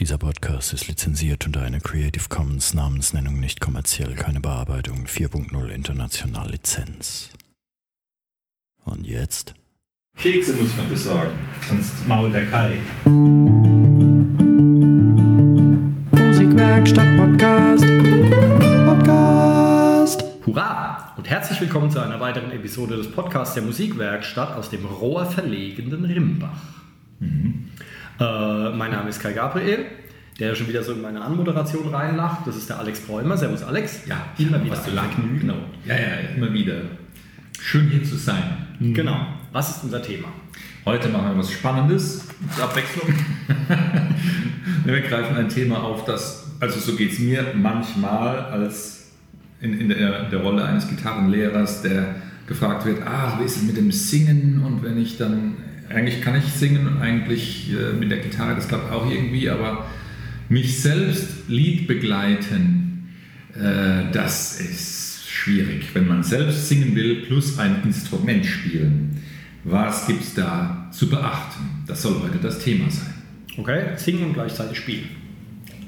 Dieser Podcast ist lizenziert unter einer Creative Commons Namensnennung nicht kommerziell, keine Bearbeitung 4.0 international Lizenz. Und jetzt? Kekse muss man besorgen, sonst mault der Kai. Musikwerkstatt Podcast. Podcast. Hurra! Und herzlich willkommen zu einer weiteren Episode des Podcasts der Musikwerkstatt aus dem rohrverlegenden Rimbach. Äh, mein Name ist Kai Gabriel, der schon wieder so in meine Anmoderation reinlacht. Das ist der Alex Bräumer. Servus Alex. Ja, immer wieder was ein lang. Genau. Ja, ja, immer wieder. Schön hier zu sein. Genau. Was ist unser Thema? Heute machen wir was Spannendes zur Abwechslung. wir greifen ein Thema auf, das, also so geht es mir manchmal als in, in der, der Rolle eines Gitarrenlehrers, der gefragt wird, ah, wie ist es mit dem Singen? Und wenn ich dann, eigentlich kann ich singen eigentlich äh, mit der Gitarre, das klappt auch irgendwie, aber mich selbst Lied begleiten, äh, das ist schwierig, wenn man selbst singen will plus ein Instrument spielen. Was gibt es da zu beachten? Das soll heute das Thema sein. Okay, singen und gleichzeitig spielen.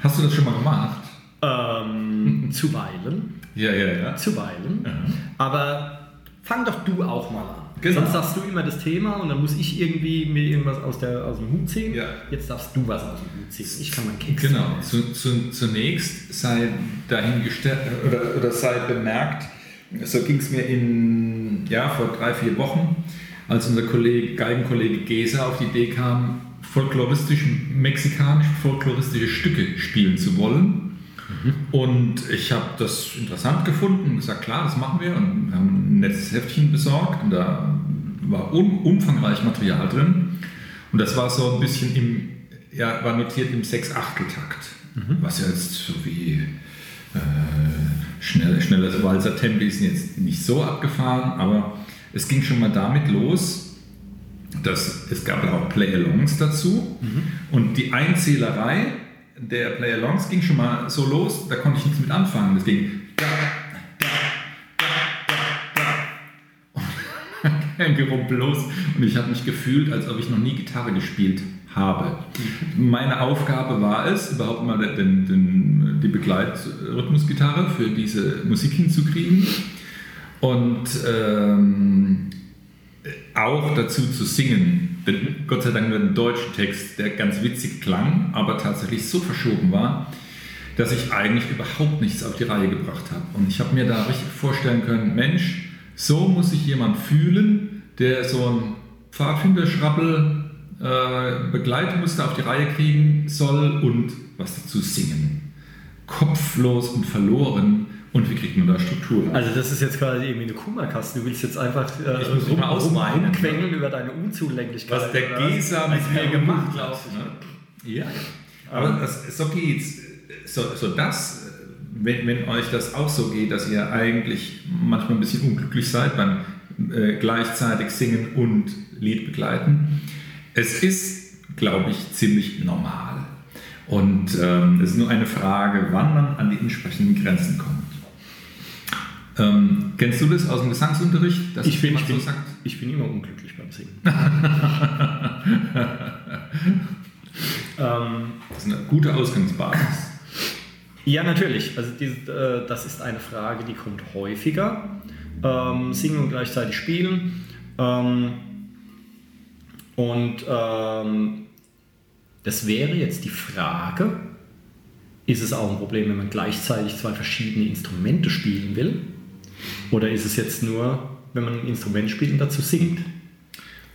Hast du das schon mal gemacht? Ähm, zuweilen. Ja, ja, ja. Zuweilen. Ja. Aber fang doch du auch mal an. Genau. Sonst sagst du immer das Thema und dann muss ich irgendwie mir irgendwas aus, der, aus dem Hut ziehen. Ja. Jetzt darfst du was aus dem Hut ziehen. Ich kann meinen Keks Genau. Zu, zu, zunächst sei dahingestellt oder, oder sei bemerkt, so ging es mir in, ja, vor drei, vier Wochen, als unser Kollege, Geigenkollege Gesa auf die Idee kam, folkloristisch, mexikanisch folkloristische Stücke spielen zu wollen. Und ich habe das interessant gefunden und gesagt, klar, das machen wir. Und wir haben ein nettes Heftchen besorgt und da war um, umfangreich Material drin. Und das war so ein bisschen im, ja, war notiert im Sechs-Achtel-Takt. Was ja jetzt so wie äh, schnell, schnelles Walzer-Tempo ist jetzt nicht so abgefahren, aber es ging schon mal damit los, dass es gab auch Play-Alongs dazu. Und die Einzählerei der Play-Alongs ging schon mal so los, da konnte ich nichts mit anfangen. Das ging da, da, da, da, da. Und ein Gerumpel los. Und ich habe mich gefühlt, als ob ich noch nie Gitarre gespielt habe. Meine Aufgabe war es, überhaupt mal den, den, die Begleitrhythmusgitarre für diese Musik hinzukriegen. Und ähm, auch dazu zu singen. Gott sei Dank nur einen deutschen Text, der ganz witzig klang, aber tatsächlich so verschoben war, dass ich eigentlich überhaupt nichts auf die Reihe gebracht habe. Und ich habe mir da richtig vorstellen können, Mensch, so muss sich jemand fühlen, der so ein Pfadfinderschrabbel äh, Begleitmuster auf die Reihe kriegen soll und was dazu singen. Kopflos und verloren. Und wie kriegt man da Struktur? Also das ist jetzt quasi irgendwie eine Kummerkaste. Du willst jetzt einfach äh, Ich muss mich mal ausweinen, rumquengeln über deine Unzulänglichkeit. was der Gesa mit mir gemacht hat. drauf. Ne? Ja, aber das, so geht's. So, so das, wenn, wenn euch das auch so geht, dass ihr eigentlich manchmal ein bisschen unglücklich seid beim äh, gleichzeitig singen und Lied begleiten, es ist, glaube ich, ziemlich normal. Und ähm, es ist nur eine Frage, wann man an die entsprechenden Grenzen kommt. Ähm, kennst du das aus dem Gesangsunterricht? dass Ich bin, ich, so bin, sagt? ich bin immer unglücklich beim Singen. ähm, Das ist eine gute Ausgangsbasis. ja, natürlich. Also diese, äh, das ist eine Frage, die kommt häufiger. Ähm, singen und gleichzeitig spielen. Ähm, und ähm, das wäre jetzt die Frage, ist es auch ein Problem, wenn man gleichzeitig zwei verschiedene Instrumente spielen will? Oder ist es jetzt nur, wenn man ein Instrument spielt und dazu singt?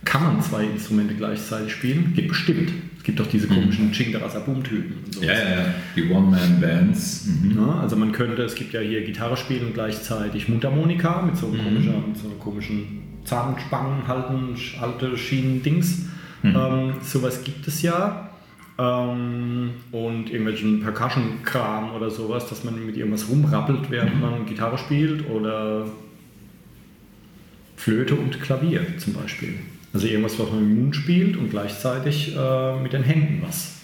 Kann man zwei Instrumente gleichzeitig spielen? Geht bestimmt. Es gibt doch diese komischen Chingdarasa-Boom-Typen und sowas. Ja, ja, ja. Die One-Man-Bands. Mhm. Ja, also man könnte, es gibt ja hier Gitarre spielen und gleichzeitig Mundharmonika mit so, einem komischen, mit so einer komischen Zahnspangen halten, halte Schienen-Dings. Ähm, sowas gibt es ja. Ähm, und irgendwelchen Percussion-Kram oder sowas, dass man mit irgendwas rumrappelt, während man Gitarre spielt oder Flöte und Klavier zum Beispiel. Also irgendwas, was man dem Mund spielt und gleichzeitig äh, mit den Händen was.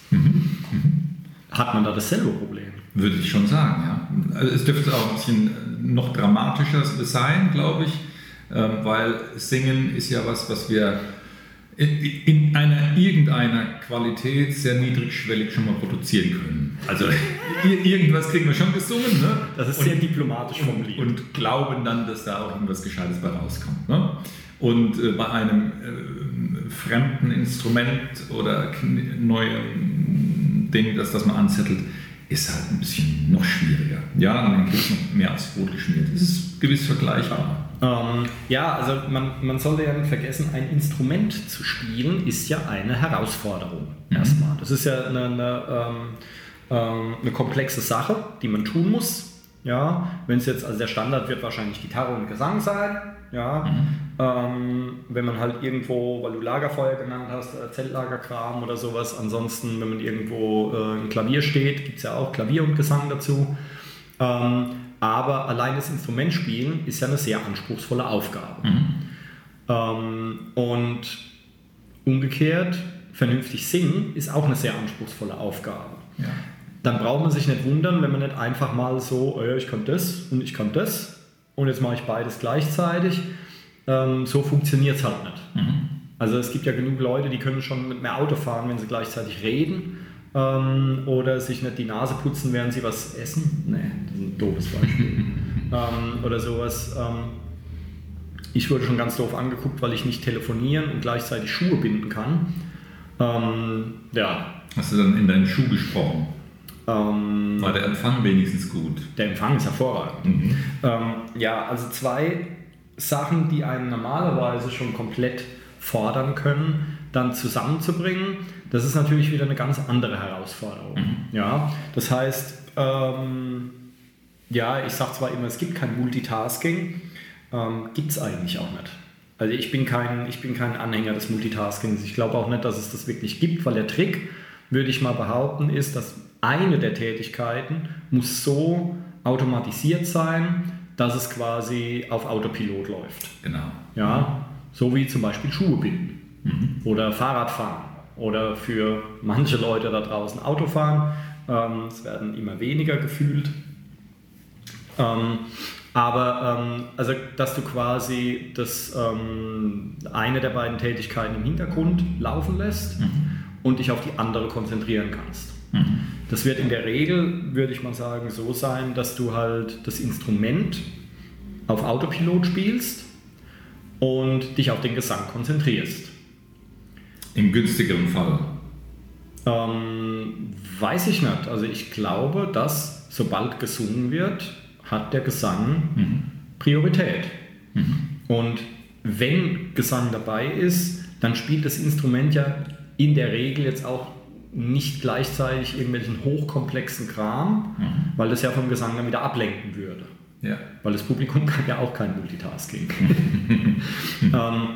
Hat man da dasselbe Problem? Würde ich schon sagen, ja. Also es dürfte auch ein bisschen noch dramatischer sein, glaube ich, ähm, weil Singen ist ja was, was wir in einer irgendeiner Qualität sehr niedrigschwellig schon mal produzieren können. Also irgendwas kriegen wir schon gesungen. Ne? Das ist und, sehr diplomatisch formuliert. Und glauben dann, dass da auch irgendwas Gescheites bei rauskommt. Ne? Und äh, bei einem äh, fremden Instrument oder neuen Ding, das, das man anzettelt, ist halt ein bisschen noch schwieriger. Ja, und dann kriegt man mehr aufs Brot geschmiert. Das ist gewiss vergleichbar. Ähm, ja, also man, man sollte ja nicht vergessen, ein Instrument zu spielen ist ja eine Herausforderung mhm. erstmal. Das ist ja eine, eine, ähm, ähm, eine komplexe Sache, die man tun muss. Ja, wenn es jetzt, also der Standard wird wahrscheinlich Gitarre und Gesang sein. Ja, mhm. ähm, wenn man halt irgendwo, weil du Lagerfeuer genannt hast, äh, Zeltlagerkram oder sowas. Ansonsten, wenn man irgendwo äh, ein Klavier steht, gibt es ja auch Klavier und Gesang dazu. Ähm, aber allein das Instrument spielen ist ja eine sehr anspruchsvolle Aufgabe. Mhm. Ähm, und umgekehrt, vernünftig singen ist auch eine sehr anspruchsvolle Aufgabe. Ja. Dann braucht man sich nicht wundern, wenn man nicht einfach mal so, oh ja, ich kann das und ich kann das und jetzt mache ich beides gleichzeitig. Ähm, so funktioniert es halt nicht. Mhm. Also es gibt ja genug Leute, die können schon mit mehr Auto fahren, wenn sie gleichzeitig reden ähm, oder sich nicht die Nase putzen, während sie was essen. Nee, ein doofes Beispiel. ähm, oder sowas. Ähm, ich wurde schon ganz doof angeguckt, weil ich nicht telefonieren und gleichzeitig Schuhe binden kann. Ähm, ja. Hast du dann in deinen Schuh gesprochen? Ähm, War der Empfang wenigstens gut? Der Empfang ist hervorragend. Mhm. Ähm, ja, also zwei Sachen, die einen normalerweise schon komplett fordern können, dann zusammenzubringen, das ist natürlich wieder eine ganz andere Herausforderung. Mhm. Ja, das heißt, ähm, ja, ich sage zwar immer, es gibt kein Multitasking, ähm, gibt es eigentlich auch nicht. Also ich bin, kein, ich bin kein Anhänger des Multitaskings. Ich glaube auch nicht, dass es das wirklich gibt, weil der Trick, würde ich mal behaupten, ist, dass eine der Tätigkeiten muss so automatisiert sein, dass es quasi auf Autopilot läuft. Genau. Ja, so wie zum Beispiel Schuhe binden mhm. oder Fahrradfahren oder für manche Leute da draußen Autofahren. Ähm, es werden immer weniger gefühlt. Ähm, aber ähm, also, dass du quasi das, ähm, eine der beiden Tätigkeiten im Hintergrund laufen lässt mhm. und dich auf die andere konzentrieren kannst. Mhm. Das wird in der Regel, würde ich mal sagen, so sein, dass du halt das Instrument auf Autopilot spielst und dich auf den Gesang konzentrierst. Im günstigeren Fall? Ähm, weiß ich nicht. Also ich glaube, dass sobald gesungen wird, hat der Gesang mhm. Priorität. Mhm. Und wenn Gesang dabei ist, dann spielt das Instrument ja in der Regel jetzt auch nicht gleichzeitig irgendwelchen hochkomplexen Kram, mhm. weil das ja vom Gesang dann wieder ablenken würde. Ja. Weil das Publikum kann ja auch kein Multitasking. ähm,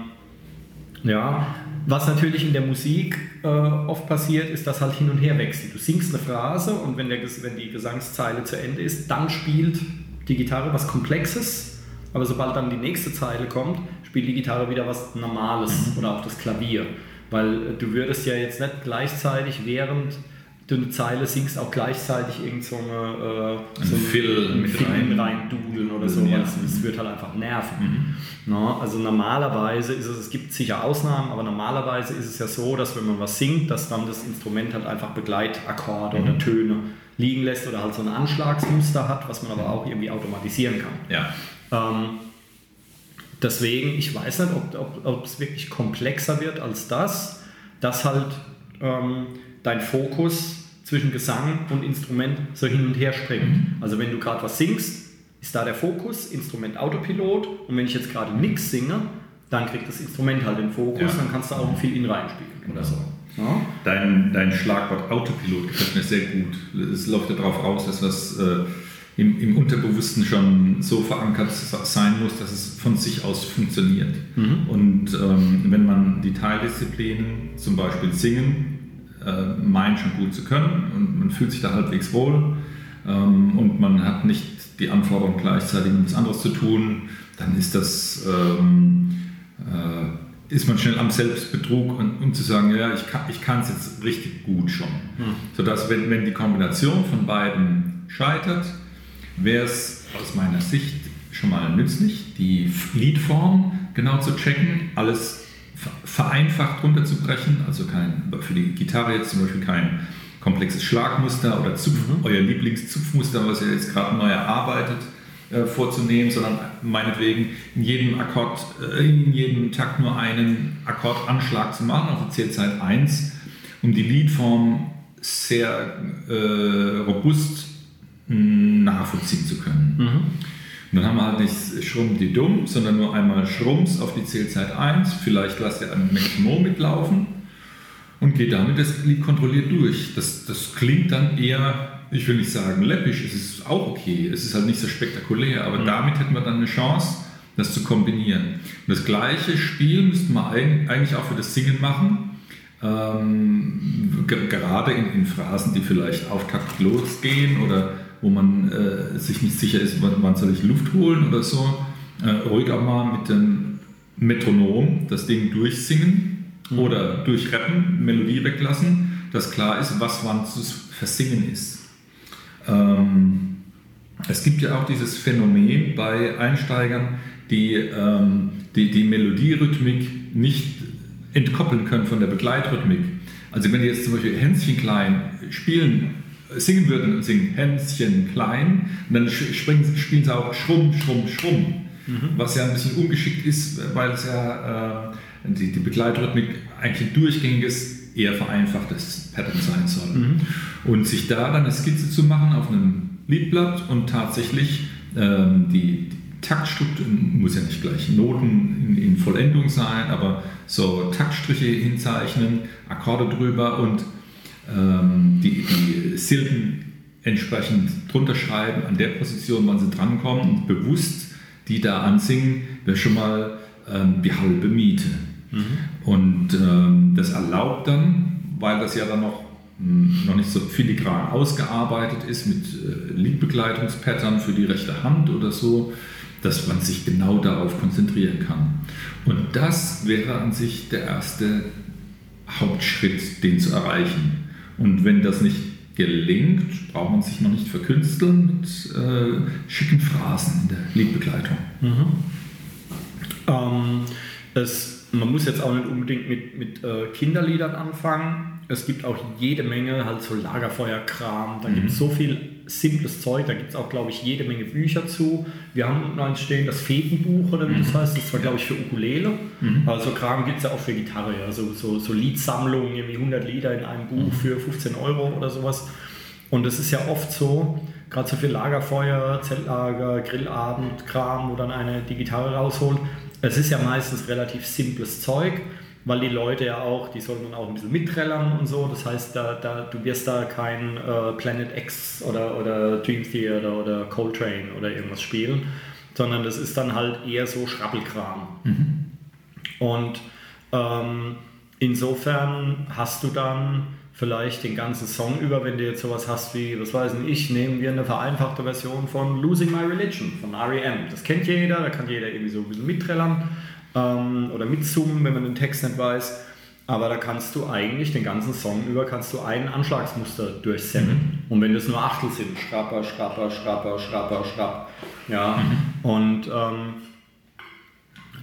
ja, was natürlich in der Musik äh, oft passiert, ist, dass halt hin und her wechselt. Du singst eine Phrase und wenn, der, wenn die Gesangszeile zu Ende ist, dann spielt die Gitarre was Komplexes, aber sobald dann die nächste Zeile kommt, spielt die Gitarre wieder was Normales mhm. oder auch das Klavier. Weil äh, du würdest ja jetzt nicht gleichzeitig während du eine Zeile singst, auch gleichzeitig irgend so eine äh, so Fill mit Film rein. reindudeln oder sowas. Ja. Das wird halt einfach nerven. Mhm. No, also normalerweise ist es, es gibt sicher Ausnahmen, aber normalerweise ist es ja so, dass wenn man was singt, dass dann das Instrument halt einfach Begleitakkorde mhm. oder Töne liegen lässt oder halt so ein Anschlagsmuster hat, was man aber auch irgendwie automatisieren kann. Ja. Ähm, deswegen, ich weiß nicht, ob, ob, ob, es wirklich komplexer wird als das, dass halt ähm, dein Fokus zwischen Gesang und Instrument so hin und her springt. Mhm. Also wenn du gerade was singst, ist da der Fokus, Instrument Autopilot und wenn ich jetzt gerade nichts singe, dann kriegt das Instrument halt den Fokus, ja. dann kannst du auch viel in reinspielen oder so. Ja? Dein, dein Schlagwort Autopilot gefällt mir sehr gut. Es läuft ja darauf raus, dass was äh, im, im Unterbewussten schon so verankert sein muss, dass es von sich aus funktioniert. Mhm. Und ähm, wenn man die Teildisziplinen, zum Beispiel Singen, äh, meint schon gut zu können und man fühlt sich da halbwegs wohl ähm, und man hat nicht die Anforderung gleichzeitig etwas anderes zu tun, dann ist das ähm, äh, ist man schnell am Selbstbetrug und, um zu sagen, ja, ich kann es jetzt richtig gut schon. Hm. Sodass, wenn, wenn die Kombination von beiden scheitert, wäre es aus meiner Sicht schon mal nützlich, die Liedform genau zu checken, alles vereinfacht runterzubrechen, also kein, für die Gitarre jetzt zum Beispiel kein komplexes Schlagmuster oder Zupf, mhm. euer Lieblingszupfmuster, was ihr jetzt gerade neu erarbeitet, vorzunehmen, sondern meinetwegen in jedem Akkord, äh, in jedem Takt nur einen Akkordanschlag zu machen auf der Zählzeit 1, um die Liedform sehr äh, robust nachvollziehen zu können. Mhm. Und dann haben wir halt nicht Schrumm die Dumm, sondern nur einmal Schrums auf die Zählzeit 1. Vielleicht lasst ihr ein Metronom mitlaufen und geht damit das Lied kontrolliert durch. Das, das klingt dann eher, ich will nicht sagen läppisch, es ist auch okay, es ist halt nicht so spektakulär, aber mhm. damit hätten wir dann eine Chance, das zu kombinieren. Und das gleiche Spiel müssten wir eigentlich auch für das Singen machen. Ähm, gerade in, in, Phrasen, die vielleicht auftakt losgehen oder wo man äh, sich nicht sicher ist, wann, wann, soll ich Luft holen oder so, äh, ruhig auch mal mit dem Metronom das Ding durchsingen mhm. oder durchreppen, Melodie weglassen, dass klar ist, was wann zu versingen ist. Ähm, es gibt ja auch dieses Phänomen bei Einsteigern, die ähm, die, die Melodierhythmik nicht entkoppeln können von der Begleitrhythmik. Also wenn die jetzt zum Beispiel Hänschen klein spielen, singen würden und singen Hänschen klein, und dann springen, spielen sie auch Schrumm, Schrumm, Schrumm, mhm. was ja ein bisschen ungeschickt ist, weil es ja äh, die, die Begleitrhythmik eigentlich ein durchgängiges, eher vereinfachtes Pattern sein soll. Mhm. Und sich da dann eine Skizze zu machen auf einem Liedblatt und tatsächlich ähm, die, Taktstruktur, muss ja nicht gleich Noten in, in, Vollendung sein, aber so Taktstriche hinzeichnen, Akkorde drüber und ähm, die, die Silben entsprechend drunter schreiben, an der Position, wann sie drankommen und bewusst die da ansingen, wäre schon mal ähm, die halbe Miete. Mhm. Und ähm, das erlaubt dann, weil das ja dann noch, mh, hm, noch nicht so filigran ausgearbeitet ist mit äh, Liedbegleitungspattern für die rechte Hand oder so, dass man sich genau darauf konzentrieren kann. Und das wäre an sich der erste Hauptschritt, den zu erreichen. Und wenn das nicht gelingt, braucht man sich noch nicht verkünsteln mit äh, schicken Phrasen in der Liedbegleitung. Mhm. Ähm, es, man muss jetzt auch nicht unbedingt mit, mit äh, Kinderliedern anfangen es gibt auch jede Menge halt so Lagerfeuerkram, da mhm. gibt es so viel simples Zeug, da gibt es auch, glaube ich, jede Menge Bücher zu. Wir haben noch stehen, das Fetenbuch oder wie mhm. das heißt, das war, glaube ich, für Ukulele. Mhm. Also Kram gibt es ja auch für Gitarre, also so, so Liedsammlungen, irgendwie 100 Lieder in einem Buch mhm. für 15 Euro oder sowas. Und es ist ja oft so, gerade so für Lagerfeuer, Zeltlager, Grillabend, Kram, wo dann eine die Gitarre rausholt. Es ist ja meistens relativ simples Zeug weil die Leute ja auch, die sollen dann auch ein bisschen mitträllern und so. Das heißt, da, da, du wirst da kein äh, Planet X oder, oder Dream Theater oder Coltrane oder irgendwas spielen, sondern das ist dann halt eher so Schrappelkram. Mhm. Und ähm, insofern hast du dann vielleicht den ganzen Song über, wenn du jetzt sowas hast wie, was weiß ich, nehmen wir eine vereinfachte Version von Losing My Religion von R.E.M. Das kennt jeder, da kann jeder irgendwie so ein bisschen mitträllern ähm, oder mitsummen, wenn man den Text nicht weiß. Aber da kannst du eigentlich den ganzen Song über kannst du ein Anschlagsmuster durchsenden. Mhm. Und wenn das nur Achtel sind, Schrapper, Schrapper, Schrapper, Schrapper, Schrapp. Ja. Mhm. Und ähm,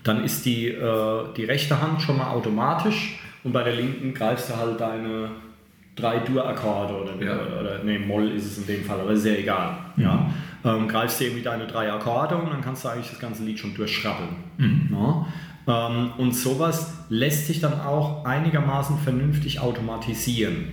dann ist die, äh, die rechte Hand schon mal automatisch und bei der linken greifst du halt deine drei Dur-Akkorde oder, ja. oder, nee, Moll ist es in dem Fall, aber ist ja egal. Mhm. Ja ähm, greifst du irgendwie deine drei Akkorde und dann kannst du eigentlich das ganze Lied schon durchschrappeln. Mhm. Ja? Ähm, und sowas lässt sich dann auch einigermaßen vernünftig automatisieren.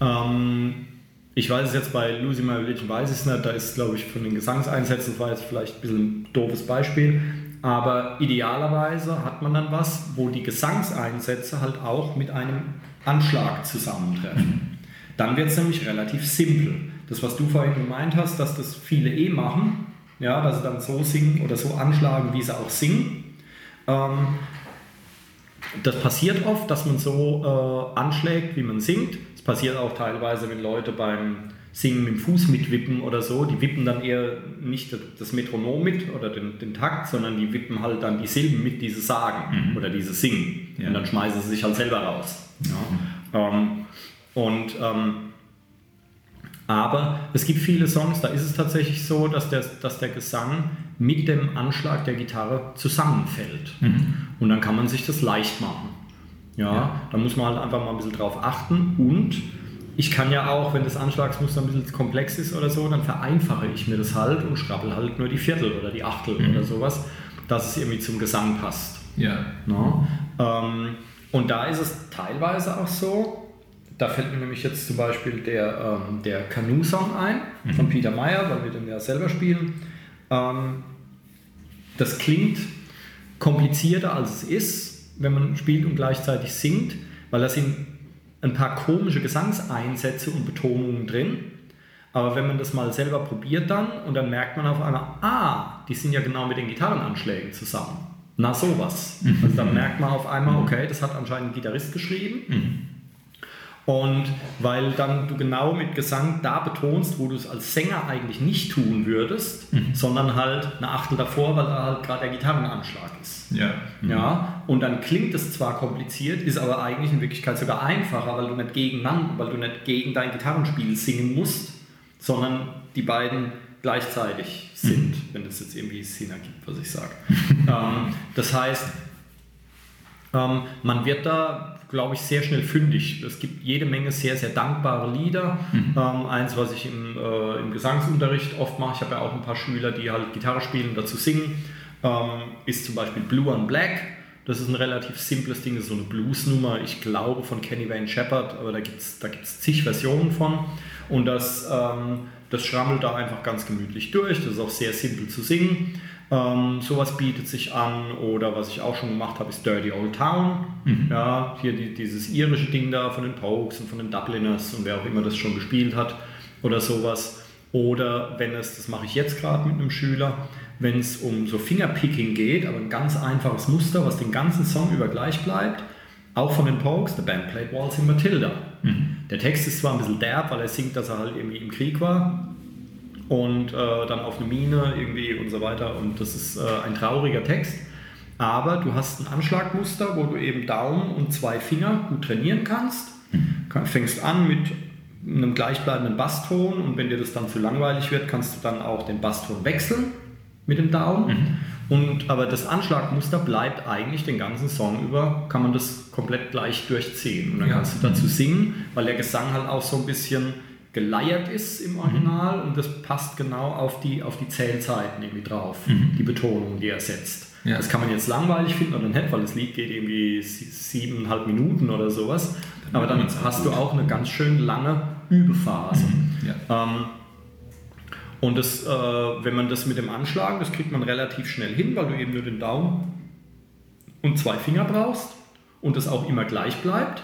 Ähm, ich weiß es jetzt bei Losing My Religion, weiß ich es nicht, da ist glaube ich von den Gesangseinsätzen, das war jetzt vielleicht ein bisschen ein doofes Beispiel, aber idealerweise hat man dann was, wo die Gesangseinsätze halt auch mit einem Anschlag zusammentreffen. Mhm. Dann wird es nämlich relativ simpel das, was du vorhin gemeint hast, dass das viele eh machen, ja, dass sie dann so singen oder so anschlagen, wie sie auch singen. Ähm, das passiert oft, dass man so äh, anschlägt, wie man singt. Es passiert auch teilweise, wenn Leute beim Singen mit dem Fuß mitwippen oder so. Die wippen dann eher nicht das Metronom mit oder den, den Takt, sondern die wippen halt dann die Silben mit, die sie sagen mhm. oder diese singen. Ja. Und dann schmeißen sie sich halt selber raus. Ja. Mhm. Ähm, und ähm, aber es gibt viele Songs, da ist es tatsächlich so, dass der, dass der Gesang mit dem Anschlag der Gitarre zusammenfällt. Mhm. Und dann kann man sich das leicht machen. Ja, Ja. da muss man halt einfach mal ein bisschen drauf achten und ich kann ja auch, wenn das Anschlagsmuster ein bisschen komplex ist oder so, dann vereinfache ich mir das halt und schrabbel halt nur die Viertel oder die Achtel oder sowas, dass es irgendwie zum Gesang passt. Ja. Ne? Ähm, und da ist es teilweise auch so, da fällt mir nämlich jetzt zum Beispiel der, ähm, der Canoe-Song ein von Peter Meyer, weil wir den ja selber spielen. Ähm, das klingt komplizierter als es ist, wenn man spielt und gleichzeitig singt, weil da sind ein paar komische Gesangseinsätze und Betonungen drin. Aber wenn man das mal selber probiert dann und dann merkt man auf einmal, ah, die sind ja genau mit den Gitarrenanschlägen zusammen. Na sowas. Also dann merkt man auf einmal, okay, das hat anscheinend ein Gitarrist geschrieben. Und weil dann du genau mit Gesang da betonst, wo du es als Sänger eigentlich nicht tun würdest, sondern halt eine Achtel davor, weil da halt gerade der Gitarrenanschlag ist. Ja. Ja, und dann klingt es zwar kompliziert, ist aber eigentlich in Wirklichkeit sogar einfacher, weil du nicht gegeneinander, weil du nicht gegen dein Gitarrenspiel singen musst, sondern die beiden gleichzeitig sind, wenn das jetzt irgendwie Sinn ergibt, was ich sage. ähm, das heißt, ähm, man wird da, glaube ich, sehr schnell fündig. Es gibt jede Menge sehr, sehr dankbare Lieder. Ähm, eins, was ich im, äh, im Gesangsunterricht oft mache, ich habe ja auch ein paar Schüler, die halt Gitarre spielen und dazu singen, ähm, ist zum Beispiel Blue on Black. Das ist ein relativ simples Ding, das ist so eine Bluesnummer, ich glaube von Kenny Wayne Shepherd, aber da gibt es da gibt's zig Versionen von. Und das, ähm, das schrammelt da einfach ganz gemütlich durch. Das ist auch sehr simpel zu singen. Ähm, sowas bietet sich an. Oder was ich auch schon gemacht habe, ist Dirty Old Town. Ja, hier die, dieses irische Ding da von den Pokes und von den Dubliners und wer auch immer das schon gespielt hat oder sowas. Oder wenn es, das mache ich jetzt gerade mit einem Schüler, wenn es um so Fingerpicking geht, aber ein ganz einfaches Muster, was den ganzen Song über gleich bleibt, auch von den Pokes, The Band Played Waltzing Matilda. Der Text ist zwar ein bisschen derb, weil er singt, dass er halt irgendwie im Krieg war und äh, dann auf eine Mine irgendwie und so weiter und das ist äh, ein trauriger Text, aber du hast ein Anschlagmuster, wo du eben Daumen und zwei Finger gut trainieren kannst. Kann- Fängst an mit einem gleichbleibenden Basston und wenn dir das dann zu langweilig wird, kannst du dann auch den Basston wechseln mit dem Daumen. Und, aber das Anschlagmuster bleibt eigentlich den ganzen Song über, kann man das komplett gleich durchziehen. Und dann Ja. kannst du dazu singen, weil der Gesang halt auch so ein bisschen geleiert ist im Original und das passt genau auf die, auf die Zählzeiten irgendwie drauf, die Betonung, die er setzt. Ja. Das kann man jetzt langweilig finden oder nicht, weil das Lied geht irgendwie sie- siebeneinhalb Minuten oder sowas. Aber dann wird's auch hast du auch eine ganz schön lange Übephase. Ja. Ähm, und das, äh, wenn man das mit dem Anschlagen, das kriegt man relativ schnell hin, weil du eben nur den Daumen und zwei Finger brauchst und das auch immer gleich bleibt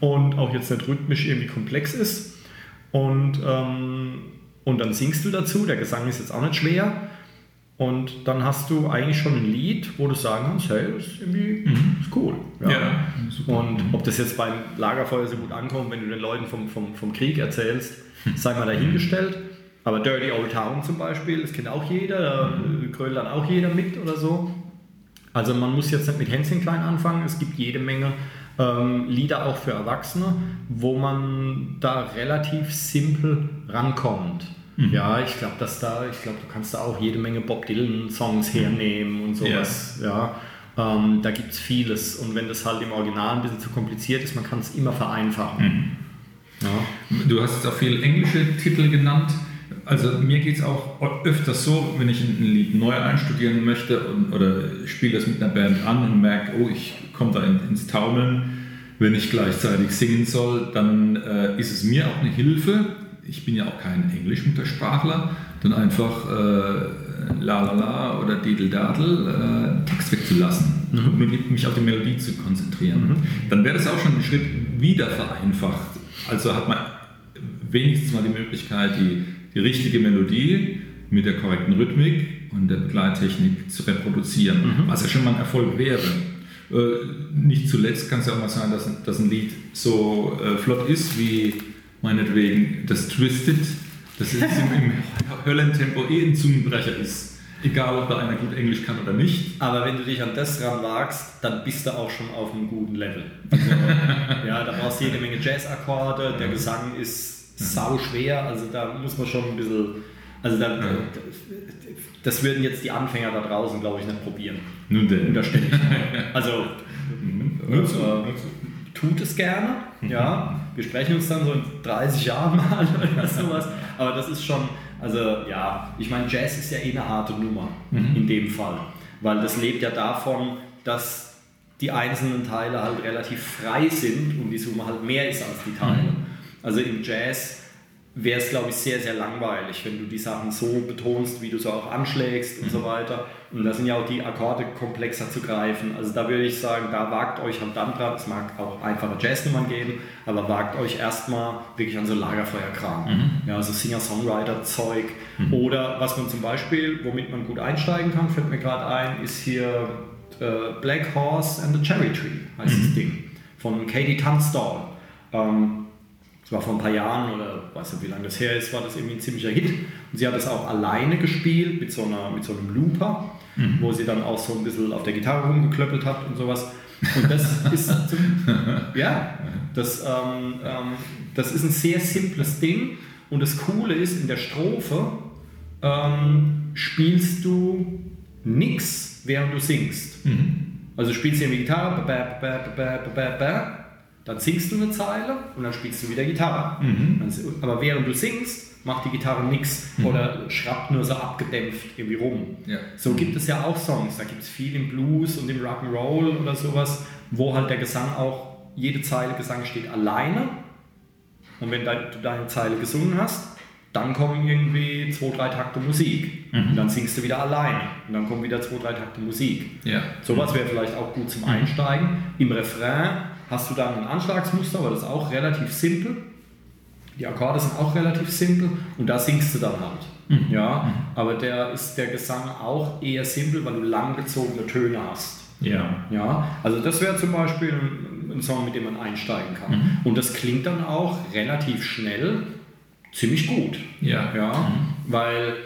und auch jetzt nicht rhythmisch irgendwie komplex ist. Und, ähm, und dann singst du dazu, der Gesang ist jetzt auch nicht schwer. Und dann hast du eigentlich schon ein Lied, wo du sagen kannst, hey, das ist irgendwie ist cool. Ja, super. Und ob das jetzt beim Lagerfeuer so gut ankommt, wenn du den Leuten vom, vom, vom Krieg erzählst, sei mal dahingestellt. Aber Dirty Old Town zum Beispiel, das kennt auch jeder, da äh, grölt dann auch jeder mit oder so. Also man muss jetzt nicht mit Hänschen klein anfangen, es gibt jede Menge ähm, Lieder auch für Erwachsene, wo man da relativ simpel rankommt. Ja, ich glaube, dass da, ich glaube, du kannst da auch jede Menge Bob Dylan Songs hernehmen und sowas. Ja. Ähm, da gibt es vieles. Und wenn das halt im Original ein bisschen zu kompliziert ist, man kann es immer vereinfachen. Ja. Du hast jetzt auch viele englische Titel genannt. Also mir geht es auch öfters so, wenn ich ein Lied neu einstudieren möchte und, oder spiele das mit einer Band an und merke, oh, ich komme da in, ins Taumeln, wenn ich gleichzeitig singen soll, dann äh, ist es mir auch eine Hilfe. Ich bin ja auch kein Englischmuttersprachler, dann einfach äh, la la la oder didel dadel äh, Text wegzulassen und mich- auf die Melodie zu konzentrieren. Dann wäre das auch schon ein Schritt wieder vereinfacht. Also hat man wenigstens mal die Möglichkeit, die, die richtige Melodie mit der korrekten Rhythmik und der Begleittechnik zu reproduzieren, was ja schon mal ein Erfolg wäre. Äh, nicht zuletzt kann es ja auch mal sein, dass, ein- dass ein Lied so äh, flott ist wie meinetwegen das Twisted, das ist im, im Höllentempo eh ein Zungenbrecher ist. Egal, ob da einer gut Englisch kann oder nicht. Aber wenn du dich an das ranwagst, dann bist du auch schon auf einem guten Level. Also, ja, da brauchst du jede Menge Jazzakkorde, der Gesang ist sau schwer, also da muss man schon ein bisschen Also da, das würden jetzt die Anfänger da draußen, glaube ich, nicht probieren. Nun denn. Unterstelle ich. Also nutzt, äh, tut es gerne, ja. Wir sprechen uns dann so in 30 Jahren mal oder sowas. Aber das ist schon, also ja, ich meine, Jazz ist ja eh eine harte Nummer in dem Fall. Weil das lebt ja davon, dass die einzelnen Teile halt relativ frei sind und die Summe halt mehr ist als die Teile. Also im Jazz wäre es, glaube ich, sehr, sehr langweilig, wenn du die Sachen so betonst, wie du sie auch anschlägst und so weiter. Und da sind ja auch die Akkorde komplexer zu greifen. Also da würde ich sagen, da wagt euch dann dran, es mag auch einfache Jazznummern geben, aber wagt euch erstmal wirklich an so Lagerfeuerkram. Ja, also Singer-Songwriter-Zeug. Oder was man zum Beispiel, womit man gut einsteigen kann, fällt mir gerade ein, ist hier äh, Black Horse and the Cherry Tree, heißt das Ding, von Katie Tunstall. Ähm, war vor ein paar Jahren oder weiß nicht, wie lange das her ist, war das irgendwie ein ziemlicher Hit. Und sie hat es auch alleine gespielt mit so, einer, mit so einem Looper, wo sie dann auch so ein bisschen auf der Gitarre rumgeklöppelt hat und sowas. Und das ist, zum, ja, das, ähm, ähm, das ist ein sehr simples Ding. Und das Coole ist, in der Strophe ähm, spielst du nichts, während du singst. Also spielst du die Gitarre, ba, ba, ba, dann singst du eine Zeile und dann spielst du wieder Gitarre. Dann- Aber während du singst, macht die Gitarre nichts oder schrappt nur so abgedämpft irgendwie rum. Ja. So gibt es ja auch Songs, da gibt es viel im Blues und im Rock'n'Roll oder sowas, wo halt der Gesang auch, jede Zeile Gesang steht alleine und wenn du deine Zeile gesungen hast, dann kommen irgendwie zwei, drei Takte Musik. Und dann singst du wieder alleine. Und dann kommen wieder zwei, drei Takte Musik. Ja. Sowas wäre vielleicht auch gut zum Einsteigen. Im Refrain hast du dann ein Anschlagsmuster, aber das ist auch relativ simpel. Die Akkorde sind auch relativ simpel und da singst du dann halt. Ja, aber der ist der Gesang auch eher simpel, weil du langgezogene Töne hast. Ja. Ja, also das wäre zum Beispiel ein, Song, mit dem man einsteigen kann. Mhm. Und das klingt dann auch relativ schnell ziemlich gut. Ja. Ja, weil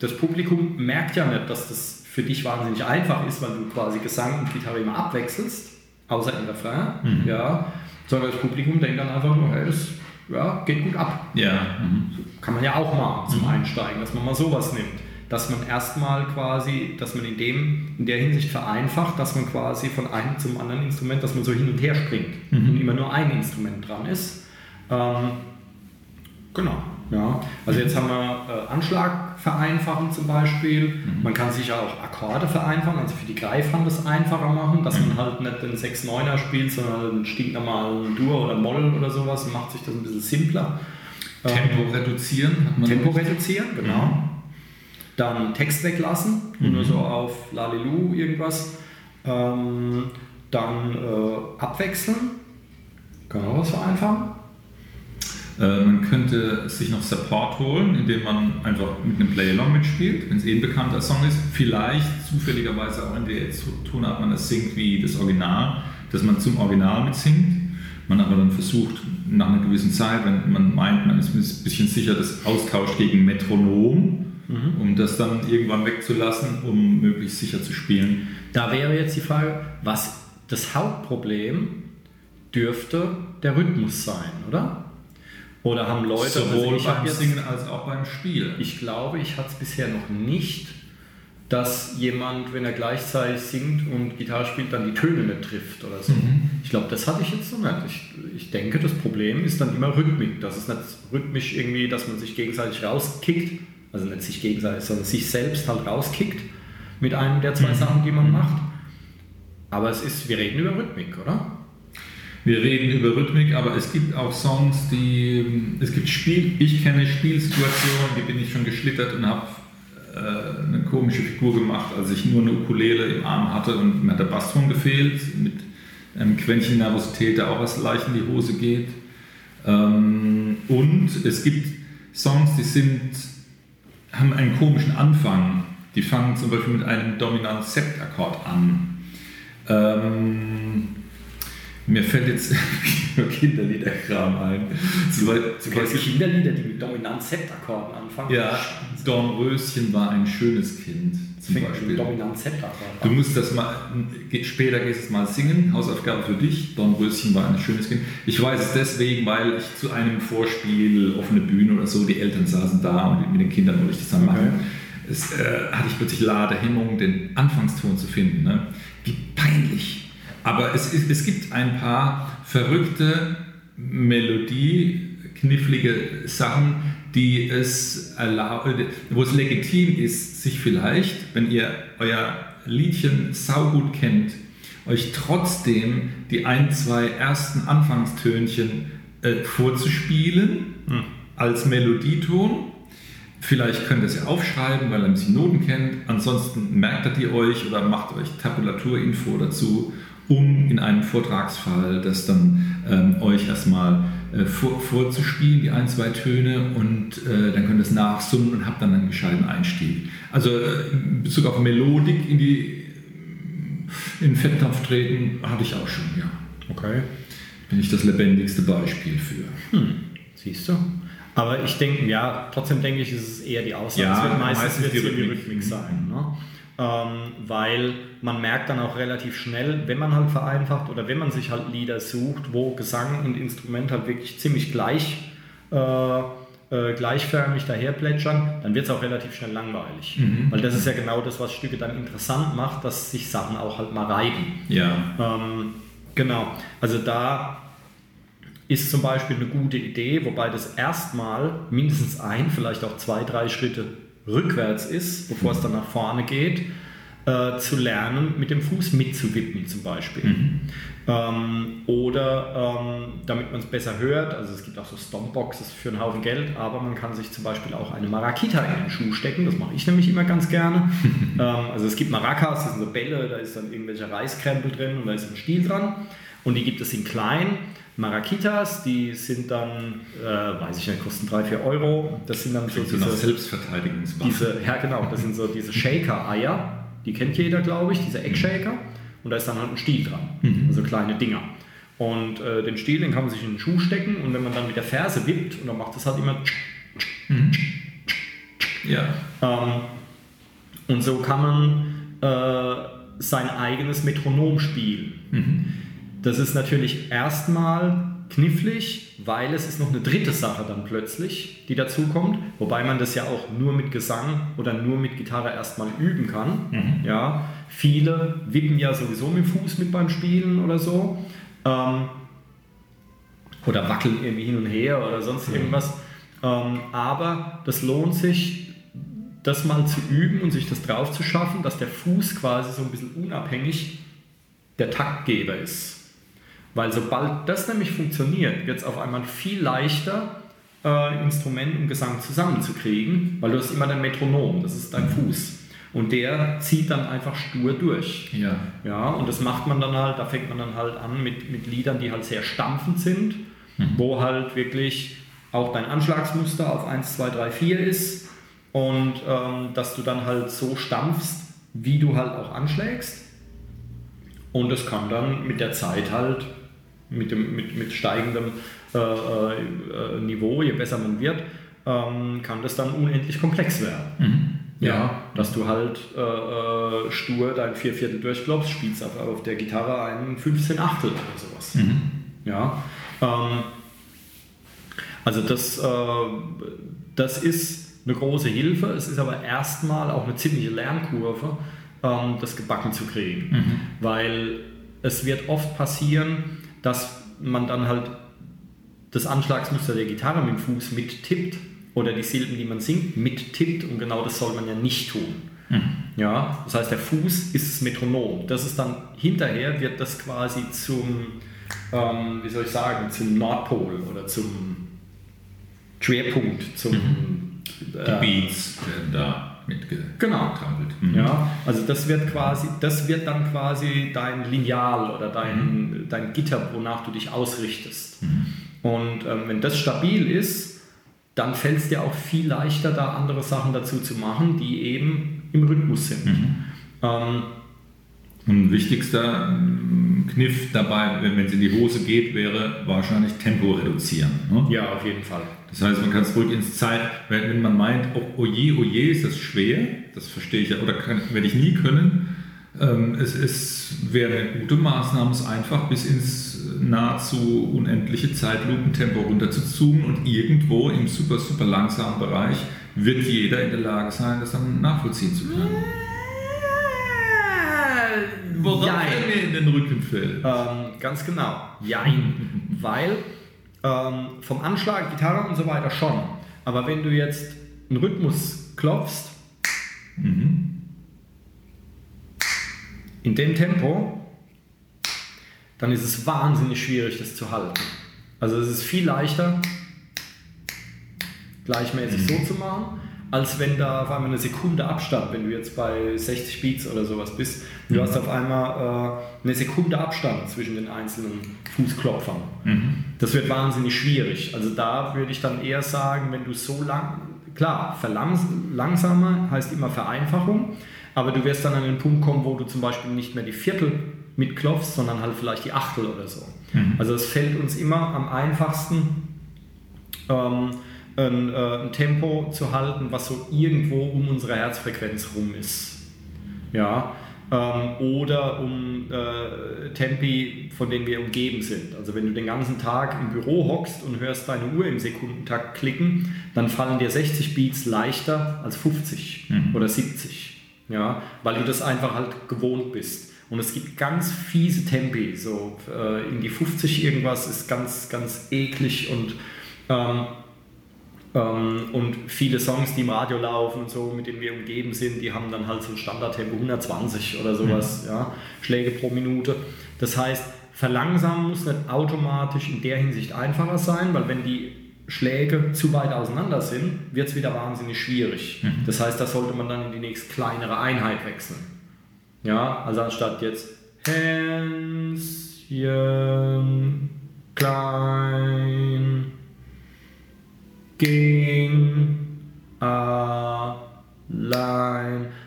das Publikum merkt ja nicht, dass das für dich wahnsinnig einfach ist, weil du quasi Gesang und Gitarre immer abwechselst, außer im Refrain. Mhm. Ja, sondern das Publikum denkt dann einfach nur, hey, das ja, geht gut ab. Ja. Mhm. Kann man ja auch machen zum Einsteigen, dass man mal sowas nimmt. Dass man erstmal quasi, dass man in, dem, in der Hinsicht vereinfacht, dass man quasi von einem zum anderen Instrument, dass man so hin und her springt und immer nur ein Instrument dran ist. Ähm, genau. Ja. Also jetzt haben wir äh, Anschlag vereinfachen zum Beispiel. Man kann sich ja auch Akkorde vereinfachen, also für die Greifhand das einfacher machen, dass man halt nicht den 6-9er spielt, sondern einen stinknormalen Dur oder Moll oder sowas und macht sich das ein bisschen simpler. Tempo reduzieren. Hat man Tempo reduzieren, genau. Dann Text weglassen, nur so auf Lalilu irgendwas. Ähm, dann äh, abwechseln. Kann man auch was vereinfachen. Äh, man könnte sich noch Support holen, indem man einfach mit einem Play-Along mitspielt, wenn es eh ein bekannter Song ist. Vielleicht zufälligerweise auch in der Tonart man das singt wie das Original, dass man zum Original mitsingt. Man aber dann versucht, nach einer gewissen Zeit, wenn man meint, man ist ein bisschen sicher, das austauscht gegen Metronom, um das dann irgendwann wegzulassen, um möglichst sicher zu spielen. Da wäre jetzt die Frage, was das Hauptproblem dürfte der Rhythmus sein, oder? Oder haben Leute, Sowohl also ich hab beim Singen als auch beim Spielen. Ich glaube, ich hatte es bisher noch nicht, dass jemand, wenn er gleichzeitig singt und Gitarre spielt, dann die Töne nicht trifft oder so. Ich glaube, das hatte ich jetzt noch nicht. Ich, ich denke, das Problem ist dann immer Rhythmik. Das ist nicht rhythmisch irgendwie, dass man sich gegenseitig rauskickt, also nicht sich gegenseitig, sondern sich selbst halt rauskickt mit einem der zwei Sachen, die man macht. Aber es ist, wir reden über Rhythmik, oder? Wir reden über Rhythmik, aber es gibt auch Songs, die. Es gibt Spiel. Ich kenne Spielsituationen, die bin ich schon geschlittert und habe äh, eine komische Figur gemacht, als ich nur eine Ukulele im Arm hatte und mir hat der Basston gefehlt, mit einem Quäntchen Nervosität, der auch was leicht in die Hose geht. Ähm, und es gibt Songs, die sind, haben einen komischen Anfang. Die fangen zum Beispiel mit einem dominanten Septakkord an. Ähm, Mir fällt jetzt Kinderliederkram ein. Zum, zum Beispiel Kinderlieder, die mit dominant Z-Akkorden anfangen. Ja, Dornröschen war ein schönes Kind. Zum Fängt Beispiel. mit dominant Z-Akkord Du musst das mal, später gehst du es mal singen, Hausaufgabe für dich. Dornröschen war ein schönes Kind. Ich weiß es deswegen, weil ich zu einem Vorspiel, offene Bühne oder so, die Eltern saßen da und mit den Kindern wollte ich das dann machen. Es äh, hatte ich plötzlich Ladehemmung, den Anfangston zu finden. Ne? Wie peinlich. Aber es, es gibt ein paar verrückte Melodie, knifflige Sachen, die es erlauben, wo es legitim ist, sich vielleicht, wenn ihr euer Liedchen saugut kennt, euch trotzdem die ein, zwei ersten Anfangstönchen äh, vorzuspielen als Melodieton. Vielleicht könnt ihr es ja aufschreiben, weil ihr ein bisschen Noten kennt. Ansonsten merkt ihr die euch oder macht euch Tabulaturinfo dazu, um in einem Vortragsfall das dann ähm, euch erstmal äh, vor, vorzuspielen, die ein, zwei Töne, und äh, dann könnt ihr es nachsummen und habt dann einen gescheiten Einstieg. Also äh, in Bezug auf Melodik in die in den Fetttopf treten, hatte ich auch schon, ja. Okay. Bin ich das lebendigste Beispiel für. Siehst du? Aber ich denke, ja, trotzdem denke ich, ist es eher die Ausnahme. Ja, es wird meistens, meistens die Rhythmik. Rhythmik sein. Ne? Ähm, weil man merkt dann auch relativ schnell, wenn man halt vereinfacht oder wenn man sich halt Lieder sucht, wo Gesang und Instrument halt wirklich ziemlich gleich, äh, äh, gleichförmig daherplätschern, dann wird es auch relativ schnell langweilig. Weil das ist ja genau das, was Stücke dann interessant macht, dass sich Sachen auch halt mal reiben. Ja. Ähm, genau, also da ist zum Beispiel eine gute Idee, wobei das erstmal mindestens ein, vielleicht auch zwei, drei Schritte rückwärts ist, bevor es dann nach vorne geht, äh, zu lernen, mit dem Fuß mitzuwippen zum Beispiel. Ähm, oder ähm, damit man es besser hört, also es gibt auch so Stompboxes für einen Haufen Geld, aber man kann sich zum Beispiel auch eine Marakita in den Schuh stecken, das mache ich nämlich immer ganz gerne. ähm, also es gibt Maracas, das sind so Bälle, da ist dann irgendwelcher Reiskrempel drin und da ist ein Stiel dran und die gibt es in klein. Marakitas, die sind dann, äh, weiß ich nicht, kosten 3, 4 Euro. Das sind dann so diese, Selbstverteidigungswaffen. ja genau, das sind so diese Shaker-Eier, die kennt jeder, glaube ich, diese Eggshaker. Und da ist dann halt ein Stiel dran, also kleine Dinger. Und äh, den Stiel, den kann man sich in den Schuh stecken und wenn man dann mit der Ferse wippt, und dann macht das halt immer Ja. ähm, und so kann man äh, sein eigenes Metronom spielen. Das ist natürlich erstmal knifflig, weil es ist noch eine dritte Sache dann plötzlich, die dazu kommt, wobei man das ja auch nur mit Gesang oder nur mit Gitarre erstmal üben kann. Ja, viele wippen ja sowieso mit dem Fuß mit beim Spielen oder so. Ähm, oder wackeln irgendwie hin und her oder sonst irgendwas. Ähm, aber das lohnt sich, das mal zu üben und sich das drauf zu schaffen, dass der Fuß quasi so ein bisschen unabhängig der Taktgeber ist. Weil sobald das nämlich funktioniert, wird es auf einmal viel leichter, äh, Instrument und Gesang zusammenzukriegen, weil du hast immer dein Metronom, das ist dein Fuß. Und der zieht dann einfach stur durch. Ja. Ja, und das macht man dann halt, da fängt man dann halt an mit, mit Liedern, die halt sehr stampfend sind, wo halt wirklich auch dein Anschlagsmuster auf 1, 2, 3, 4 ist und ähm, dass du dann halt so stampfst, wie du halt auch anschlägst. Und das kann dann mit der Zeit halt, mit, dem, mit, mit steigendem äh, äh, Niveau, je besser man wird, ähm, kann das dann unendlich komplex werden. Ja, dass du halt äh, äh, stur dein Vierviertel durchklopfst, spielst auf, auf der Gitarre einen 15 Achtel oder sowas. Ja, ähm, also das, äh, das ist eine große Hilfe. Es ist aber erstmal auch eine ziemliche Lernkurve, ähm, das gebacken zu kriegen. Weil es wird oft passieren, dass man dann halt das Anschlagsmuster der Gitarre mit dem Fuß mittippt oder die Silben, die man singt, mittippt und genau das soll man ja nicht tun. Ja, das heißt, der Fuß ist das Metronom. Das ist dann hinterher wird das quasi zum, ähm, wie soll ich sagen, zum Nordpol oder zum Schwerpunkt, zum Die äh, Beats werden da mitgetrampelt. Genau. Mhm. Ja, also das wird quasi, das wird dann quasi dein Lineal oder dein, dein Gitter, wonach du dich ausrichtest. Und ähm, wenn das stabil ist, dann fällt es dir auch viel leichter, da andere Sachen dazu zu machen, die eben im Rhythmus sind. Ähm, Und wichtigster mm, Kniff dabei, wenn es in die Hose geht, wäre wahrscheinlich Tempo reduzieren. Ne? Ja, auf jeden Fall. Das heißt, man kann es ruhig ins Zeit, wenn, man meint, oh, oh je, oh je, ist das schwer, das verstehe ich ja, oder kann, werde ich nie können. Ähm, es ist, wäre eine gute Maßnahme, es einfach bis ins nahezu unendliche Zeitlupentempo runter zu zoomen und irgendwo im super, super langsamen Bereich wird jeder in der Lage sein, das dann nachvollziehen zu können. Worauf er mir in den Rücken fällt. Ähm, ganz genau. Jein. Weil ähm, vom Anschlag, Gitarre und so weiter schon. Aber wenn du jetzt einen Rhythmus klopfst, in dem Tempo, dann ist es wahnsinnig schwierig, das zu halten. Also es ist viel leichter, gleichmäßig so zu machen, als wenn da auf einmal eine Sekunde Abstand, wenn du jetzt bei 60 Beats oder sowas bist, du hast auf einmal äh, eine Sekunde Abstand zwischen den einzelnen Fußklopfern. Das wird wahnsinnig schwierig. Also da würde ich dann eher sagen, wenn du so lang, klar, langsamer heißt immer Vereinfachung, aber du wirst dann an den Punkt kommen, wo du zum Beispiel nicht mehr die Viertel mitklopfst, sondern halt vielleicht die Achtel oder so. Also es fällt uns immer am einfachsten, ähm, ein, äh, ein Tempo zu halten, was so irgendwo um unsere Herzfrequenz rum ist. Ja, ähm, oder um äh, Tempi, von denen wir umgeben sind. Also wenn du den ganzen Tag im Büro hockst und hörst deine Uhr im Sekundentakt klicken, dann fallen dir 60 Beats leichter als 50 oder 70. Ja, weil du das einfach halt gewohnt bist. Und es gibt ganz fiese Tempi, so äh, in die 50 irgendwas ist ganz, ganz eklig und ähm, und viele Songs, die im Radio laufen und so, mit denen wir umgeben sind, die haben dann halt so ein Standardtempo 120 oder sowas, ja, Schläge pro Minute. Das heißt, verlangsamen muss nicht automatisch in der Hinsicht einfacher sein, weil wenn die Schläge zu weit auseinander sind, wird es wieder wahnsinnig schwierig. Das heißt, da sollte man dann in die nächst kleinere Einheit wechseln. Ja, also anstatt jetzt Hänschen klein ging allein.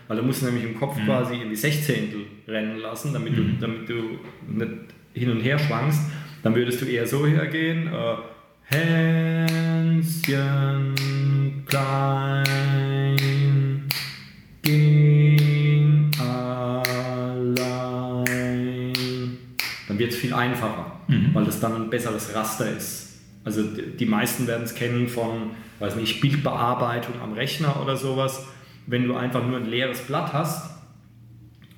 Weil du musst nämlich im Kopf quasi in die Sechzehntel rennen lassen, damit du, damit du nicht hin und her schwankst. Dann würdest du eher so hergehen. Äh, Hänschen klein ging allein. Dann wird es viel einfacher, weil das dann ein besseres Raster ist. Also die meisten werden es kennen von, weiß nicht, Bildbearbeitung am Rechner oder sowas. Wenn du einfach nur ein leeres Blatt hast,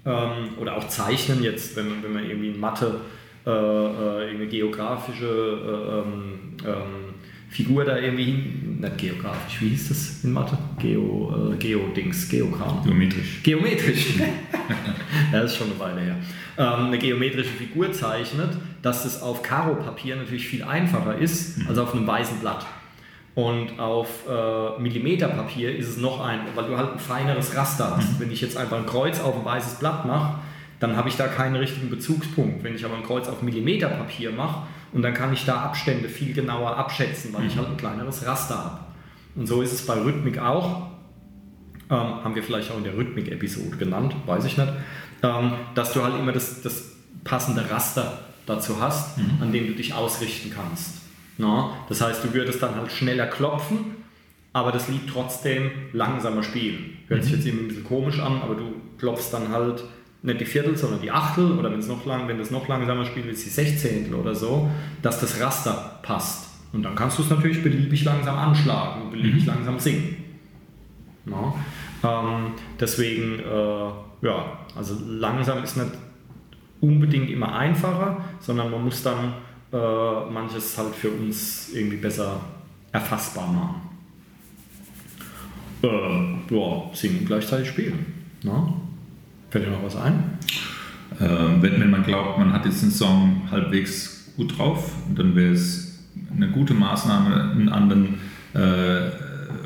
ähm, oder auch Zeichnen jetzt, wenn, man- wenn man irgendwie in Mathe äh, äh, irgendeine geografische äh, ähm, ähm, Figur da irgendwie hin, nicht geografisch, wie hieß das in Mathe? Geo, äh, Geo-Dings, Geokram. Geometrisch. Geometrisch. ja, das ist schon eine Weile her. Ähm, eine geometrische Figur zeichnet, dass es auf Karo-Papier natürlich viel einfacher ist als auf einem weißen Blatt. Und auf äh, Millimeterpapier ist es noch ein, weil du halt ein feineres Raster hast. Wenn ich jetzt einfach ein Kreuz auf ein weißes Blatt mache, dann habe ich da keinen richtigen Bezugspunkt. Wenn ich aber ein Kreuz auf Millimeterpapier mache und dann kann ich da Abstände viel genauer abschätzen, weil ich halt ein kleineres Raster habe. Und so ist es bei Rhythmik auch ähm, haben wir vielleicht auch in der Rhythmik-Episode genannt, weiß ich nicht, ähm, dass du halt immer das, das passende Raster dazu hast, an dem du dich ausrichten kannst. Na? Das heißt, du würdest dann halt schneller klopfen, aber das Lied trotzdem langsamer spielen. Hört sich jetzt irgendwie ein bisschen komisch an, aber du klopfst dann halt nicht die Viertel, sondern die Achtel oder wenn es noch lang, wenn du es noch langsamer spielen willst, die Sechzehntel oder so, dass das Raster passt. Und dann kannst du es natürlich beliebig langsam anschlagen und beliebig langsam singen. Ja. Ähm, deswegen, äh, ja, also langsam ist nicht unbedingt immer einfacher, sondern man muss dann äh, manches halt für uns irgendwie besser erfassbar machen. Äh, ja, singen gleichzeitig spielen. Na? Fällt dir noch was ein? Ähm, wenn, man glaubt, man hat jetzt einen Song halbwegs gut drauf, dann wäre es eine gute Maßnahme, einen anderen äh,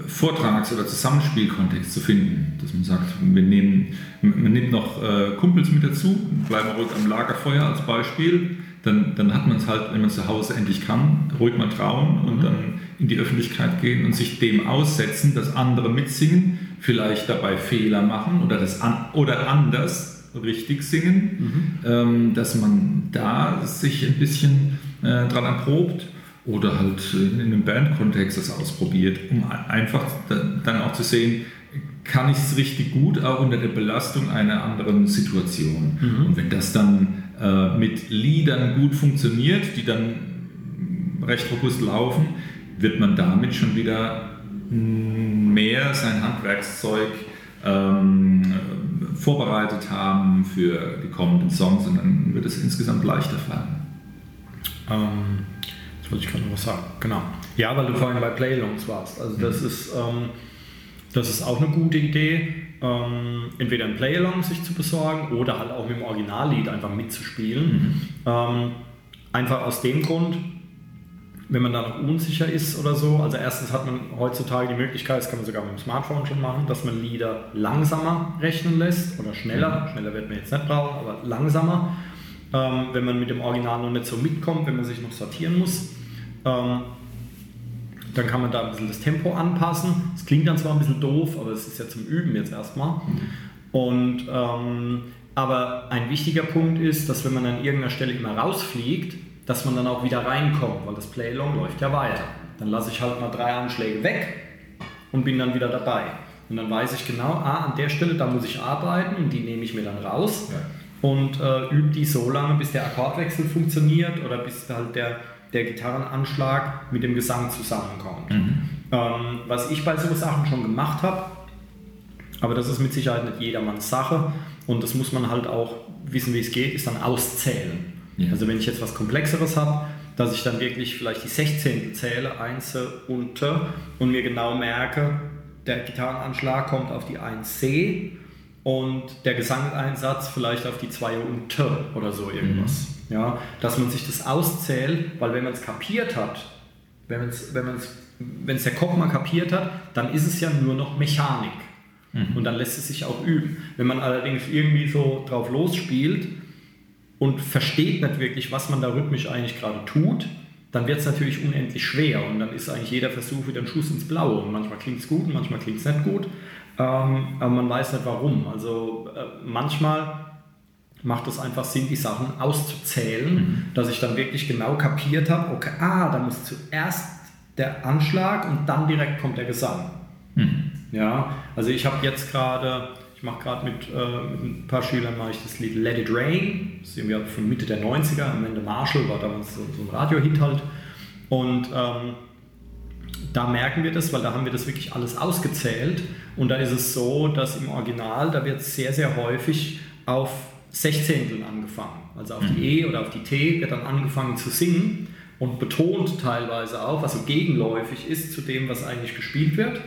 Vortrags- oder Zusammenspielkontext zu finden. Dass man sagt, wir nehmen, man nimmt noch äh, Kumpels mit dazu, bleiben ruhig am Lagerfeuer als Beispiel. Dann, dann hat man es halt, wenn man zu Hause endlich kann, ruhig mal trauen und dann in die Öffentlichkeit gehen und sich dem aussetzen, dass andere mitsingen, vielleicht dabei Fehler machen oder, das an, oder anders richtig singen, mhm. ähm, dass man da sich ein bisschen äh, dran erprobt oder halt in einem Bandkontext das ausprobiert, um einfach dann auch zu sehen, kann ich es richtig gut, auch unter der Belastung einer anderen Situation. Mhm. Und wenn das dann äh, mit Liedern gut funktioniert, die dann recht robust laufen, wird man damit schon wieder mehr sein Handwerkszeug ähm, vorbereitet haben für die kommenden Songs und dann wird es insgesamt leichter fallen. Ähm, jetzt wollte ich gerade noch was sagen. Genau. Ja, weil du vorhin bei Playlongs warst. Also das mhm. ist, ähm, das ist auch eine gute Idee. Ähm, entweder ein Playalong sich zu besorgen oder halt auch mit dem Originallied einfach mitzuspielen. Mhm. Ähm, einfach aus dem Grund, wenn man da noch unsicher ist oder so. Also erstens hat man heutzutage die Möglichkeit, das kann man sogar mit dem Smartphone schon machen, dass man Lieder langsamer rechnen lässt oder schneller. Schneller wird man jetzt nicht brauchen, aber langsamer. Ähm, wenn man mit dem Original noch nicht so mitkommt, wenn man sich noch sortieren muss. Ähm, dann kann man da ein bisschen das Tempo anpassen. Es klingt dann zwar ein bisschen doof, aber es ist ja zum Üben jetzt erstmal. Mhm. Und ähm, aber ein wichtiger Punkt ist, dass wenn man an irgendeiner Stelle immer rausfliegt, dass man dann auch wieder reinkommt, weil das Play-Along läuft ja weiter. Dann lasse ich halt mal drei Anschläge weg und bin dann wieder dabei. Und dann weiß ich genau, ah, an der Stelle, da muss ich arbeiten und die nehme ich mir dann raus ja. und äh, übe die so lange, bis der Akkordwechsel funktioniert oder bis halt der, der Gitarrenanschlag mit dem Gesang zusammenkommt. Mhm. Ähm, was ich bei so Sachen schon gemacht habe, aber das ist mit Sicherheit nicht jedermanns Sache und das muss man halt auch wissen, wie es geht, ist dann auszählen. Ja. Also wenn ich jetzt was Komplexeres habe, dass ich dann wirklich vielleicht die 16. zähle, einzeln unter und mir genau merke, der Gitarrenanschlag kommt auf die 1C und der Gesangeinsatz vielleicht auf die 2 unter oder so irgendwas. Mhm. Ja, dass man sich das auszählt, weil wenn man es kapiert hat, wenn es wenn wenn der Kopf mal kapiert hat, dann ist es ja nur noch Mechanik. Mhm. Und dann lässt es sich auch üben. Wenn man allerdings irgendwie so drauf losspielt, und versteht nicht wirklich, was man da rhythmisch eigentlich gerade tut, dann wird es natürlich unendlich schwer und dann ist eigentlich jeder Versuch wieder ein Schuss ins Blaue. Und manchmal klingt es gut und manchmal klingt es nicht gut, ähm, aber man weiß nicht warum. Also äh, manchmal macht es einfach Sinn, die Sachen auszuzählen, mhm. dass ich dann wirklich genau kapiert habe, okay, ah, da muss zuerst der Anschlag und dann direkt kommt der Gesang. Mhm. Ja, also ich habe jetzt gerade ich mache gerade mit, äh, mit, ein paar Schülern mache ich das Lied Let It Rain. Das ist irgendwie von Mitte der 90er. Am Ende Marshall war damals so, so ein Radiohit halt. Und ähm, da merken wir das, weil da haben wir das wirklich alles ausgezählt. Und da ist es so, dass im Original, da wird sehr, sehr häufig auf Sechzehnteln angefangen. Also auf die mhm. E oder auf die T wird dann angefangen zu singen und betont teilweise auch, was so gegenläufig ist zu dem, was eigentlich gespielt wird.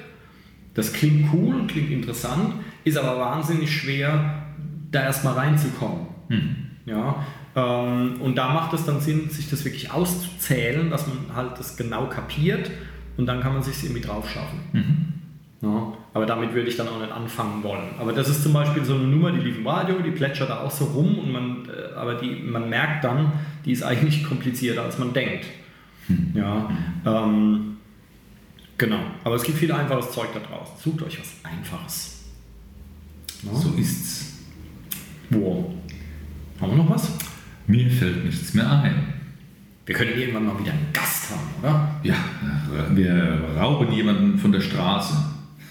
Das klingt cool, klingt interessant, ist aber wahnsinnig schwer, da erstmal reinzukommen. Mhm. Ja, ähm, und da macht es dann Sinn, sich das wirklich auszuzählen, dass man halt das genau kapiert und dann kann man sich irgendwie drauf schaffen. Mhm. Ja, aber damit würde ich dann auch nicht anfangen wollen. Aber das ist zum Beispiel so eine Nummer, die lief im Radio, die plätschert da auch so rum, und man, äh, aber die, man merkt dann, die ist eigentlich komplizierter, als man denkt. Mhm. Ja, ähm, Genau, aber es gibt viel einfaches Zeug da draußen. Sucht euch was Einfaches. No? So ist's. Wow. Haben wir noch was? Mir fällt nichts mehr ein. Wir können irgendwann mal wieder einen Gast haben, oder? Ja, wir rauben jemanden von der Straße.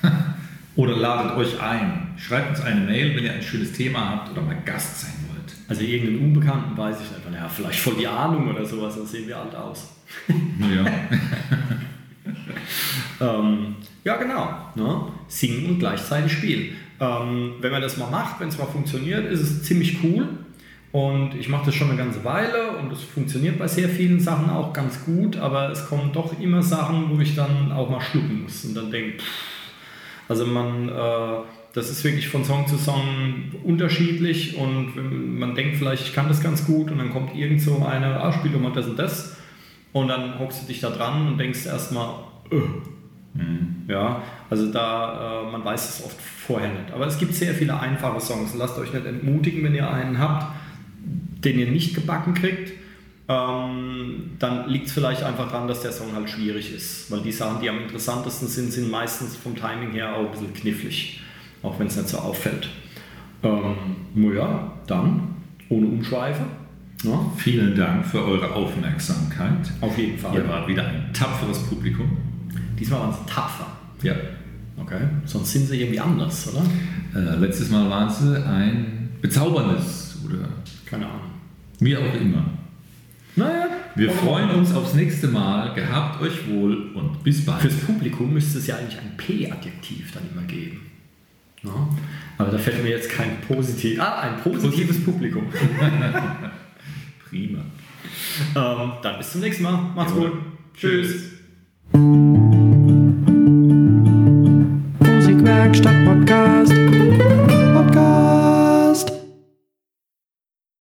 oder ladet euch ein. Schreibt uns eine Mail, wenn ihr ein schönes Thema habt oder mal Gast sein wollt. Also irgendeinen Unbekannten weiß ich nicht. Ja, vielleicht voll die Ahnung oder sowas, dann sehen wir alt aus. Ja. ähm, ja, genau. Ne? Singen und gleichzeitig spielen. Ähm, wenn man das mal macht, wenn es mal funktioniert, ist es ziemlich cool. Und ich mache das schon eine ganze Weile und es funktioniert bei sehr vielen Sachen auch ganz gut, aber es kommen doch immer Sachen, wo ich dann auch mal schlucken muss und dann denke, also man, äh, das ist wirklich von Song zu Song unterschiedlich und man denkt vielleicht, ich kann das ganz gut und dann kommt irgend so eine, ah, spiel doch mal das und das und dann hockst du dich da dran und denkst erstmal, äh. mhm. ja, also da, äh, man weiß es oft vorher nicht. Aber es gibt sehr viele einfache Songs. Lasst euch nicht entmutigen, wenn ihr einen habt, den ihr nicht gebacken kriegt. Ähm, dann liegt es vielleicht einfach daran, dass der Song halt schwierig ist. Weil die Sachen, die am interessantesten sind, sind meistens vom Timing her auch ein bisschen knifflig. Auch wenn es nicht so auffällt. Ähm, ja, dann ohne Umschweife. Ja. Vielen Dank für eure Aufmerksamkeit. Auf jeden Fall. Ihr wart wieder ein tapferes Publikum. Diesmal waren sie tapfer. Ja. Okay. Sonst sind sie irgendwie anders, oder? Äh, letztes Mal waren sie ein bezauberndes oder keine Ahnung. Wie auch immer. Naja. Wir freuen uns aufs nächste Mal. Gehabt euch wohl und bis bald. Fürs Publikum müsste es ja eigentlich ein P-Adjektiv dann immer geben. Ja. Aber da fällt mir jetzt kein positiv. Ah, ein positives Publikum. Prima. Ähm, dann bis zum nächsten Mal. Macht's gut. Tschüss. Musikwerkstatt.